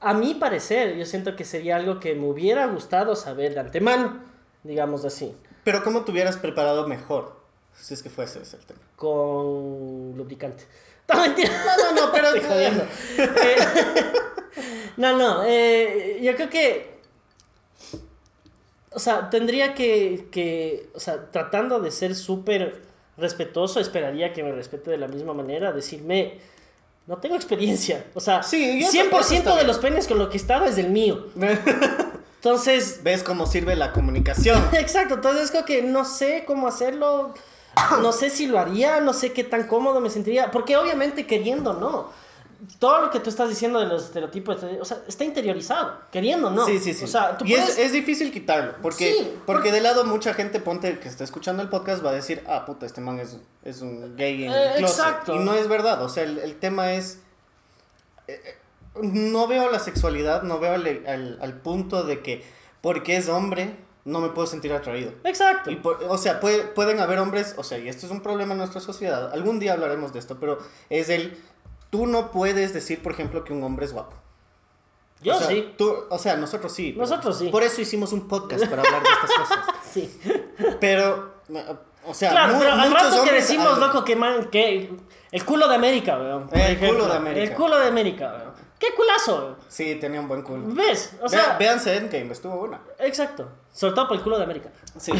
a mi parecer, yo siento que sería algo que me hubiera gustado saber de antemano, digamos así, Pero ¿cómo te hubieras preparado mejor? Si es que fuese ese el tema. con lubricante. No, mentira. No, no, no, pero... Estoy jodiendo. Eh, no, no, eh, yo creo que, o sea, tendría que, que o sea, tratando de ser súper respetuoso, esperaría que me respete de la misma manera, decirme, no tengo experiencia, o sea, Sí, y eso- 100% eso está de los penes con lo que he estado es del mío. Entonces, ¿Ves cómo sirve la comunicación? Exacto, entonces es como que no sé cómo hacerlo, no sé si lo haría, no sé qué tan cómodo me sentiría, porque obviamente queriendo no. Todo lo que tú estás diciendo de los estereotipos, o sea, está interiorizado, queriendo no. Sí, sí, sí. O sea, tú y puedes... es, es difícil quitarlo, porque, Sí, porque porque- de lado mucha gente, ponte que está escuchando el podcast, va a decir, ah, puta, este man es, es un gay en Eh, el closet. exacto. Y no es verdad, o sea, el, el tema es... eh, eh, no veo la sexualidad, no veo al, al- al punto de que porque es hombre no me puedo sentir atraído. Exacto. Y por- o sea, puede- pueden haber hombres, o sea, y esto es un problema en nuestra sociedad, algún día hablaremos de esto, pero es el, tú no puedes decir, por ejemplo, que un hombre es guapo. Yo O sea, sí. tú- o sea, nosotros sí. Nosotros sí. Por eso hicimos un podcast para hablar de estas cosas. Sí. Pero, o sea, claro, mu- pero al muchos rato que decimos, hablan- loco, que man, que el culo de América, weón. El culo ejemplo. de América. El culo de América, weón. ¿Qué culazo? Sí, tenía un buen culo. ¿Ves? O sea, véanse Endgame, estuvo buena. exacto. Sobre todo por el culo de América. Sí,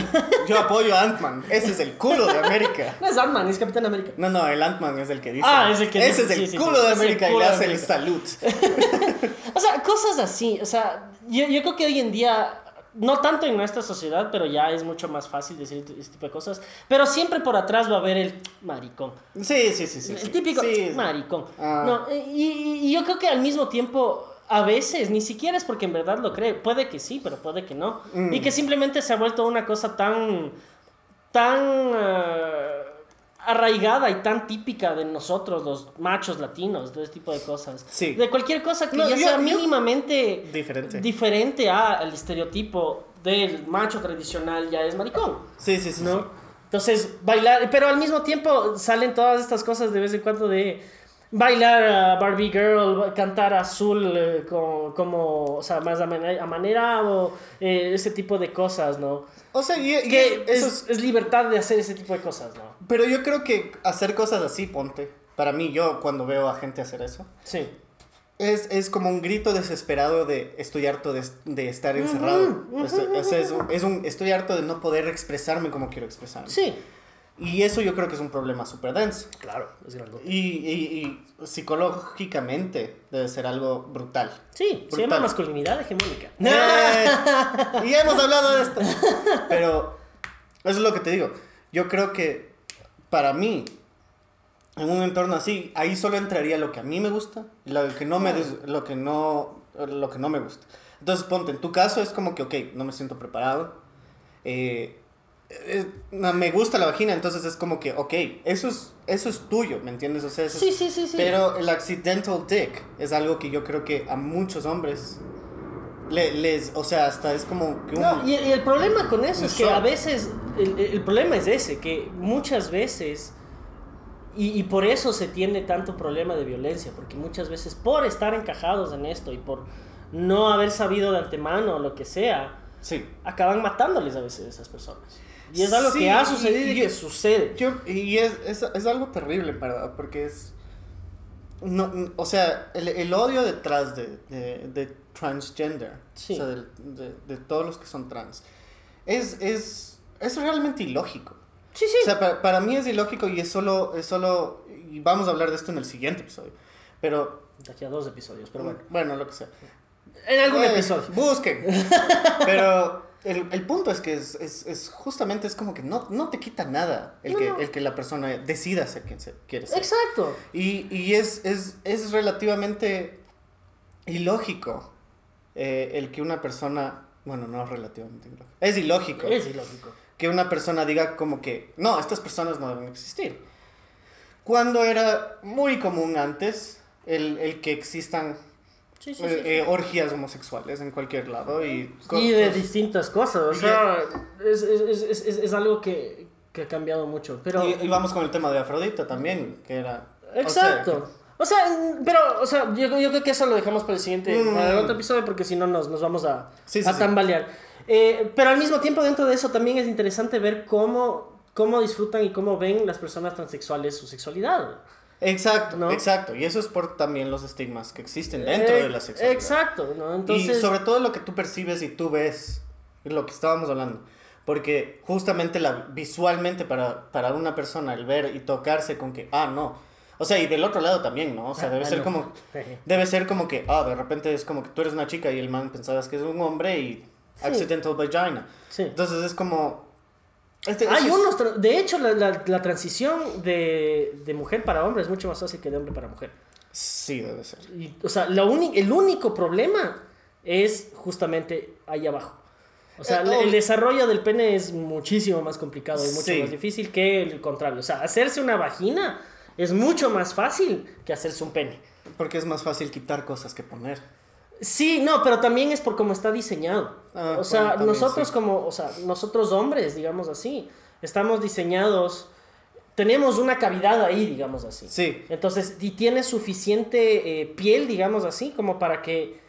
yo apoyo a Ant-Man. Ese es el culo de América. No es Ant-Man, es Capitán América. No, no, el Ant-Man es el que dice. Ah, es el que Ese dice, es el sí, culo sí. de América y le hace el salud. O sea, cosas así. O sea, yo, yo creo que hoy en día, no tanto en nuestra sociedad, pero ya es mucho más fácil decir este tipo de cosas. Pero siempre por atrás va a haber el maricón. Sí, sí, sí, sí. el sí. típico Sí. maricón. Ah. No, y, y- yo creo que al mismo tiempo. A veces, ni siquiera es porque en verdad lo cree. Puede que sí, pero puede que no. Mm. Y que simplemente se ha vuelto una cosa tan. tan. eh, arraigada y tan típica de nosotros, los machos latinos, de ese tipo de cosas. Sí. De cualquier cosa que No, ya yo- sea yo- mínimamente Diferente. diferente a- al estereotipo del macho tradicional, ya es maricón. Sí, sí, sí. ¿no? sí. Entonces, bailar, pero al mismo tiempo salen todas estas cosas de vez en cuando de bailar a Barbie Girl, cantar azul eh, con- como, o sea, más amane- amanerado, eh, ese tipo de cosas, ¿no? O sea, y, y Que eso es, es libertad de hacer ese tipo de cosas, ¿no? Pero yo creo que hacer cosas así, ponte. Para mí, yo cuando veo a gente hacer eso, Sí. es, es como un grito desesperado de estoy harto de, de estar encerrado. O sea, o sea, es, un, es un- estoy harto de no poder expresarme como quiero expresarme. Sí. Y eso yo creo que es un problema súper denso. Claro, es grande. Y, y, y psicológicamente debe ser algo brutal. Sí, se Brutal. llama masculinidad hegemónica. Eh, y ya hemos hablado de esto. Pero eso es lo que te digo. Yo creo que para mí, en un entorno así, ahí solo entraría lo que a mí me gusta y lo que no me, des- lo que no, lo que no me gusta. Entonces, ponte, en tu caso es como que, ok, no me siento preparado. eh, no, me gusta la vagina, entonces es como que, ok, eso es, eso es tuyo, ¿me entiendes? O sea, eso Sí, es- sí, sí, sí. Pero el accidental dick es algo que yo creo que a muchos hombres le- les, o sea, hasta es como que un... No, y, y el problema con eso es que a veces, el, el problema es ese, que muchas veces, y, y por eso se tiene tanto problema de violencia, porque muchas veces por estar encajados en esto y por no haber sabido de antemano o lo que sea, Sí. acaban matándoles a veces a esas personas. Y es algo Sí, que ha sucedido y, y- que sucede. Yo, y es, es, es algo terrible, ¿verdad? Porque es... No, o sea, el, el odio detrás de, de, de transgender, Sí. o sea, del- de, de todos los que son trans, es, es, es realmente ilógico. Sí, sí. O sea, para, para mí es ilógico y es solo, es solo... Y vamos a hablar de esto en el siguiente episodio. Pero, De aquí a dos episodios, pero bueno. bueno, lo que sea. En algún Eh, episodio. Busquen. Pero el, el punto es que es, es, es justamente es como que no, no te quita nada el, No, que, no. el que la persona decida ser quien se quiere ser. Exacto. Y, y es, es, es relativamente ilógico eh, el que una persona, bueno, no relativamente ilógico, es ilógico Es ilógico. que una persona diga como que, no, estas personas no deben existir. Cuando era muy común antes el, el que existan Sí, sí, eh, sí, sí. eh, orgías homosexuales en cualquier lado y... Y de distintas cosas, o sea, es, es, es, es, es algo que, que ha cambiado mucho, pero... Y, y vamos con el tema de Afrodita también, que era... o sea, Exacto. O sea, pero, o sea, yo, yo creo que eso lo dejamos para el siguiente, Mm. para el otro episodio, porque si no nos, nos vamos a, Sí, sí, a sí. tambalear. Eh, pero al mismo tiempo, dentro de eso también es interesante ver cómo, cómo disfrutan y cómo ven las personas transexuales su sexualidad. Exacto, ¿No? exacto. Y eso es por también los estigmas que existen dentro Eh, de la sexualidad. Exacto, ¿no? Entonces, Y sobre todo lo que tú percibes y tú ves, es lo que estábamos hablando. Porque justamente la, visualmente para, para una persona el ver y tocarse con que, ah, no. O sea, y del otro lado también, ¿no? O sea, debe Ah, ser como... Debe ser como que, ah, de repente es como que tú eres una chica y el man pensabas que es un hombre y Sí. accidental vagina. Sí. Entonces es como... Este, Hay eso es- unos, tra- de hecho, la, la, la transición de, de mujer para hombre es mucho más fácil que de hombre para mujer. Sí, debe ser. Y, o sea, lo uni- el único problema es justamente ahí abajo. O sea, Eh, el- oh. el desarrollo del pene es muchísimo más complicado y mucho Sí. más difícil que el contrario. O sea, hacerse una vagina es mucho más fácil que hacerse un pene. Porque es más fácil quitar cosas que poner. Sí, no, pero también es por cómo está diseñado. Ah, o sea, bueno, también, nosotros sí. como, o sea, nosotros hombres, digamos así, estamos diseñados, tenemos una cavidad ahí, digamos así. Sí. Entonces, y tiene suficiente eh, piel, digamos así, como para que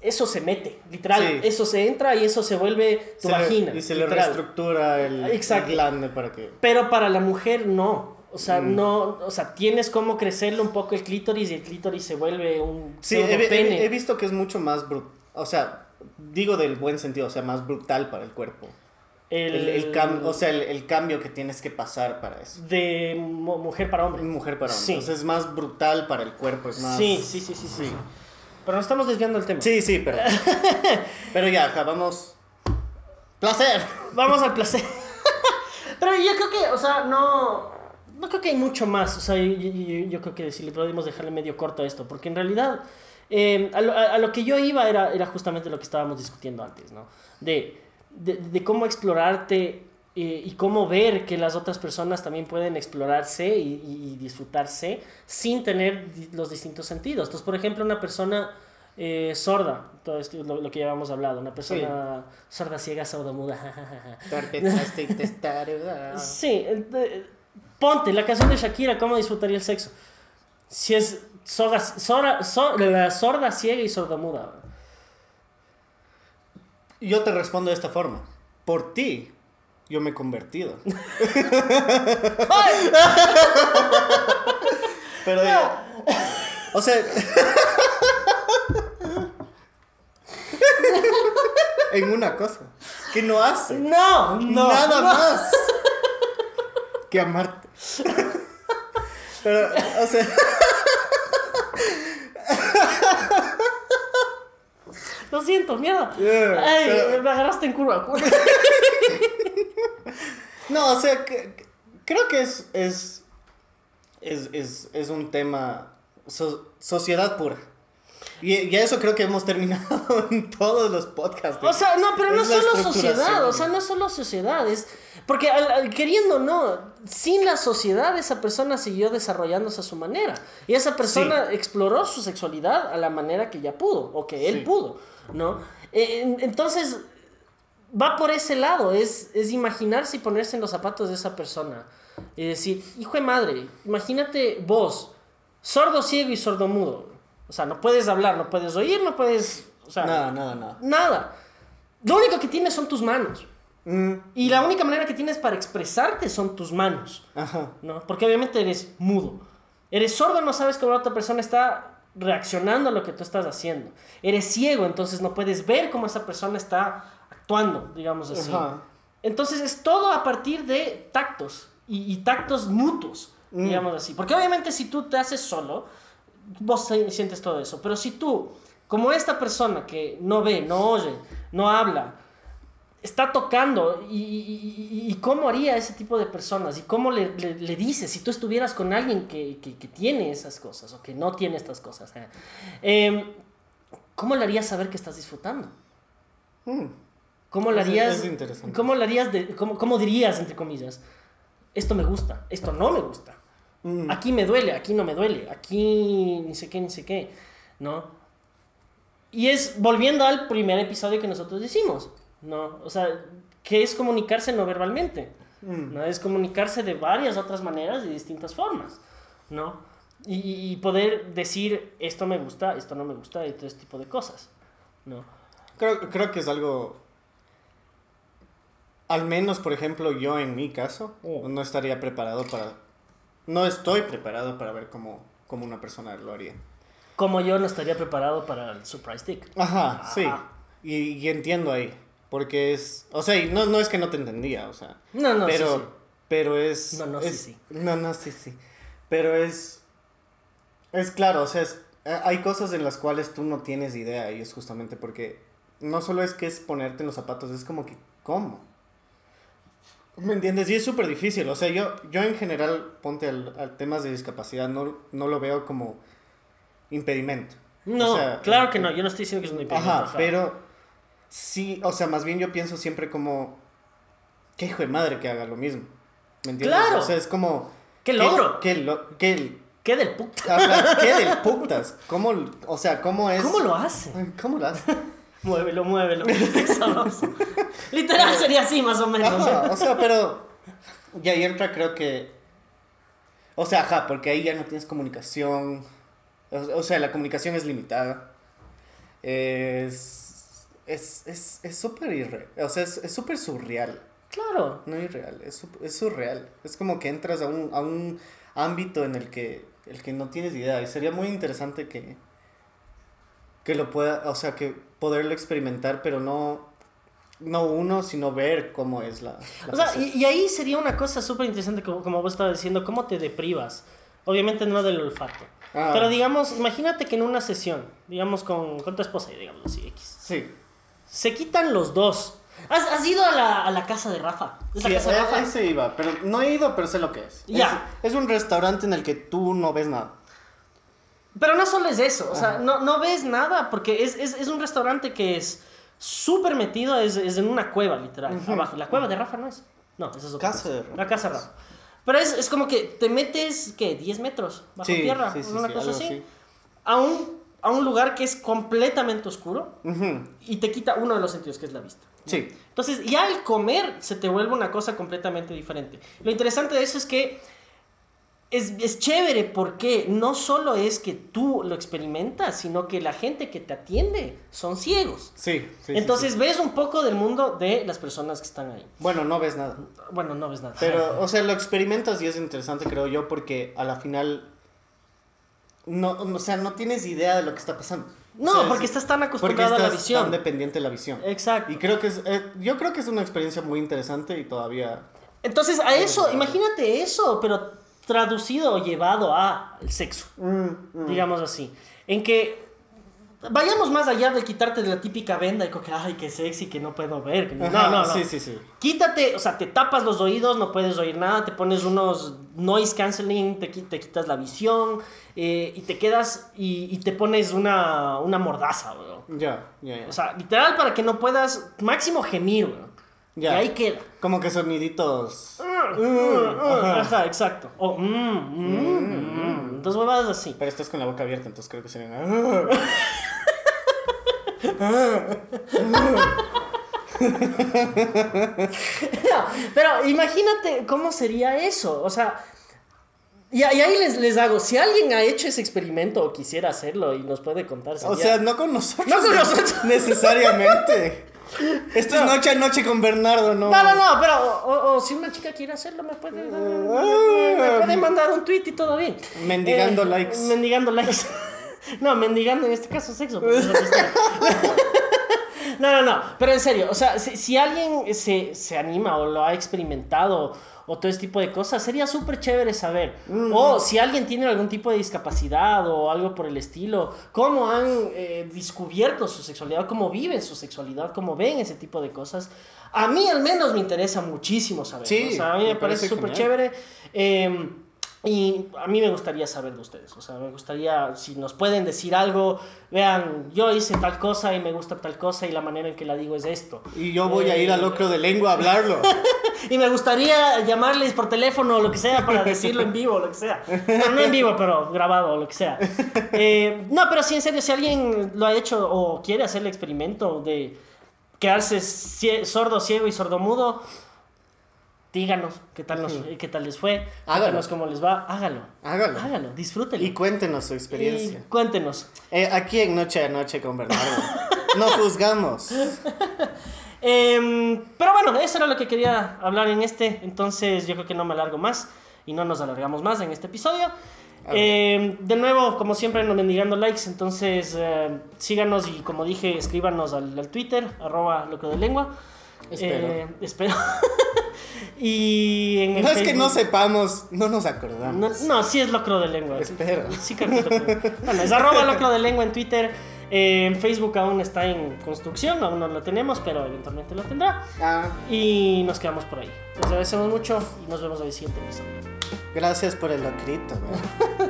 eso se mete, literal, Sí. eso se entra y eso se vuelve tu Se le- vagina. y se le reestructura el, el glande para que... Pero para la mujer no. O sea, Mm. no, o sea, tienes como crecerle un poco el clítoris y el clítoris se vuelve un Sí, he, visto que es mucho más brutal. O sea, digo del buen sentido, o sea, más brutal para el cuerpo. El, el cam- o sea, el, el cambio que tienes que pasar para eso. de mu- mujer para hombre. Mujer para hombre. Sí. Entonces es más brutal para el cuerpo, es más... Sí, sí, sí, sí, sí. Sí. Pero nos estamos desviando del tema. Sí, sí, pero... pero ya, acá vamos... ¡Placer! Vamos al placer. Pero yo creo que, o sea, no. No creo que hay mucho más. O sea, yo, yo- yo creo que si le podemos dejarle medio corto a esto. Porque en realidad, eh, a, lo, a- lo que yo iba era, era justamente lo que estábamos discutiendo antes, ¿no? De, de, de cómo explorarte eh, y cómo ver que las otras personas también pueden explorarse y, y- y disfrutarse sin tener los distintos sentidos. Entonces, por ejemplo, una persona eh, sorda, todo esto es lo, lo que ya habíamos hablado, una persona sorda, ciega, sordomuda. Testaruda. Sí, de- ponte la canción de Shakira, ¿cómo disfrutaría el sexo? Si es sorda, sorda, sor- la sorda, ciega y sordomuda. Yo te respondo de esta forma. Por ti, yo me he convertido. Pero ya. O sea. en una cosa. Que no hace. No, no. nada no. más. Que amarte. Pero, o sea. Lo siento, mierda. Yeah, Ay, pero- me agarraste en curva. No, o sea, que- creo que es, es, es, es, es un tema, so- sociedad pura. Y, y eso creo que hemos terminado en todos los podcasts. O sea, no, pero no solo sociedad, o sea, no solo sociedad, es... Porque al- al- queriendo no, sin la sociedad esa persona siguió desarrollándose a su manera. Y esa persona exploró su sexualidad a la manera que ya pudo, o que él Sí. pudo, ¿no? Eh, en- Entonces, va por ese lado, es, es imaginarse y ponerse en los zapatos de esa persona. Y decir, hijo de madre, imagínate vos, sordo, ciego y sordomudo. O sea, no puedes hablar, no puedes oír, no puedes... O sea, Nada, nada, nada. Nada. Lo único que tienes son tus manos. Mm, Y la única manera que tienes para expresarte son tus manos. ajá. ¿no? Porque obviamente eres mudo. Eres sordo, no sabes cómo la otra persona está reaccionando a lo que tú estás haciendo. Eres ciego, entonces no puedes ver cómo esa persona está actuando, digamos así. Ajá. Entonces es todo a partir de tactos y, y tactos mutuos, Mm. digamos así. Porque obviamente si tú te haces solo, vos sientes todo eso. Pero si tú, como esta persona que no ve, no oye, no habla, está tocando y, y- y- cómo haría ese tipo de personas y cómo le, le- le dices si tú estuvieras con alguien que, que- que tiene esas cosas o que no tiene estas cosas. eh, em, ¿Cómo le harías saber que estás disfrutando? Mm. ¿Cómo le Es- harías? es interesante. ¿Cómo le harías de, cómo, cómo dirías entre comillas? Esto me gusta, esto no me gusta. Mm. Aquí me duele, aquí no me duele, aquí ni sé qué, ni sé qué, ¿no? Y es volviendo al primer episodio que nosotros hicimos, ¿no? O sea, que es comunicarse no verbalmente, Mm. ¿no? Es comunicarse de varias otras maneras, de distintas formas, ¿no? Y, y- y poder decir, esto me gusta, esto no me gusta, y todo este tipo de cosas, ¿no? Creo, creo que es algo. Al menos, por ejemplo, yo en mi caso, Oh. no estaría preparado para. No estoy preparado para ver cómo, cómo una persona lo haría. Como yo no estaría preparado para el surprise tick. Ajá, sí. Ajá. Y, y entiendo ahí. Porque es. O sea, y no, no es que no te entendía, o sea. No, no, sí, pero, sí. pero es. No, no, sí, es- sí. No, no, sí, sí. Pero es. Es claro, o sea, es- eh, hay cosas en las cuales tú no tienes idea y es justamente porque no solo es que es ponerte en los zapatos, es como que, ¿cómo? ¿Me entiendes? Y es súper difícil. O sea, yo, yo en general, ponte al, al temas de discapacidad, no, no lo veo como impedimento. No, O sea, claro que eh, no, yo no estoy diciendo que es un impedimento. Ajá, pero sí, o sea, más bien yo pienso siempre como, qué hijo de madre que haga lo mismo. ¿Me entiendes? Claro. O sea, es como... ¡Qué logro! ¿Qué, lo- qué- ¿Qué del puta? ajá, qué del putas? ¿Cómo, o sea, cómo es... ¿Cómo lo hace? ¿Cómo lo hace? Muévelo, muévelo. Literal sería así, más o menos. Ajá, o sea, pero... Y ahí entra creo que... O sea, ajá, porque ahí ya no tienes comunicación. O, sea, la comunicación es limitada. Es... Es es es súper irre... O sea, es es súper surreal. Claro. No irreal, es, es surreal. Es como que entras a un, a un ámbito en el que, el que no tienes idea. Y sería muy interesante que, que lo pueda, o sea, que poderlo experimentar, pero no, no uno, sino ver cómo es la... la O sea, y, y ahí sería una cosa súper interesante, como, como vos estabas diciendo, cómo te deprivas. Obviamente no del olfato. Ah. Pero digamos, imagínate que en una sesión, digamos con, con tu esposa, y digamos así, X, Sí. se quitan los dos. ¿Has, has ido a la, a la casa de Rafa? ¿Es la Sí, casa de Rafa? a ese iba, pero no he ido, pero sé lo que es. Ya. Es, es un restaurante en el que tú no ves nada. Pero no solo es eso, o sea, no, no ves nada porque es, es, es un restaurante que es súper metido, es, es en una cueva, literal, abajo. La cueva de Rafa no es. No, esa es otra Casa cosa. de Rafa. La casa de Rafa. Pero es, es como que te metes, ¿qué? 10 metros bajo Sí, tierra, sí, sí, una cosa así, así. A, un, a un lugar que es completamente oscuro Ujú, y te quita uno de los sentidos, que es la vista. Sí. Entonces, ya al comer se te vuelve una cosa completamente diferente. Lo interesante de eso es que es, es chévere porque no solo es que tú lo experimentas, sino que la gente que te atiende son ciegos. Sí, sí, Entonces sí. ves un poco del mundo de las personas que están ahí. Bueno, no ves nada. Bueno, no ves nada. Pero, o sea, lo experimentas y es interesante, creo yo, porque a la final. No, o sea, no tienes idea de lo que está pasando. no, O sea, porque es- estás tan porque acostumbrado a la visión. tan dependiente de la visión. Exacto. Y creo que es. eh, yo creo que es una experiencia muy interesante y todavía. Entonces, a eso, imagínate eso, pero traducido o llevado a el sexo. Mm, digamos así. En que vayamos más allá de quitarte de la típica venda y como que, ay, qué sexy, que no puedo ver. que no, no, no. Sí, sí, sí. Quítate, o sea, te tapas los oídos, no puedes oír nada, te pones unos noise canceling, te, te quitas la visión eh, y te quedas y, y te pones una, una mordaza, weón. Ya, ya, ya. O sea, literal para que no puedas, máximo gemir, weón. Ya. Y ahí queda. Como que soniditos. Ajá, exacto. O, mm, mm, mm. Dos huevadas así. Pero estás con la boca abierta, entonces creo que serían. No, pero imagínate cómo sería eso. O sea, y, ahí les, les hago, si alguien ha hecho ese experimento o quisiera hacerlo y nos puede contar. O sea, no con nosotros. No con nosotros. Necesariamente. Esto es noche a noche con Bernardo, ¿no? No, no, no, pero o, o si una chica quiere hacerlo, me puede, me puede mandar un tweet y todo bien. Mendigando Eh, likes. Mendigando likes. No, mendigando en este caso sexo. No, no, no, pero en serio, o sea, si, si alguien se, se anima o lo ha experimentado o todo ese tipo de cosas, sería súper chévere saber. O si alguien tiene algún tipo de discapacidad o algo por el estilo, cómo han eh, descubierto su sexualidad, cómo viven su sexualidad, cómo ven ese tipo de cosas. A mí al menos me interesa muchísimo saber. Sí, o sea, a mí me, me parece súper chévere. Eh, y a mí me gustaría saber de ustedes, o sea, me gustaría, si nos pueden decir algo, vean, yo hice tal cosa y me gusta tal cosa y la manera en que la digo es esto. Y yo voy a ir al Eh, locro de lengua a hablarlo. Y me gustaría llamarles por teléfono o lo que sea para decirlo en vivo o lo que sea. No, no en vivo, pero grabado o lo que sea. Eh, no, pero sí, en serio, si alguien lo ha hecho o quiere hacer el experimento de quedarse sordo, ciego y sordomudo, díganos qué tal, nos, qué tal les fue, Hágalo. díganos cómo les va, hágalo. Hágalo. Hágalo, disfrútenlo. Y cuéntenos su experiencia. Y cuéntenos. Eh, aquí en Noche a Noche con Bernardo. No juzgamos. Em, pero bueno, eso era lo que quería hablar en este. Entonces yo creo que no me alargo más y no nos alargamos más en este episodio. Em, de nuevo, como siempre, nos mendigando likes. Entonces eh, síganos y como dije, escríbanos al, al Twitter, arroba loco de lengua. Espero. Eh, espero. y en el No es que no sepamos, no nos acordamos. no, no, sí es locro de lengua. Espero. Sí, creo que es locro. Bueno, es arroba locro de lengua en Twitter. Eh, en Facebook aún está en construcción, aún no lo tenemos, pero eventualmente lo tendrá. Ah, Y nos quedamos por ahí. Les agradecemos mucho y nos vemos en el siguiente episodio. gracias por el locrito.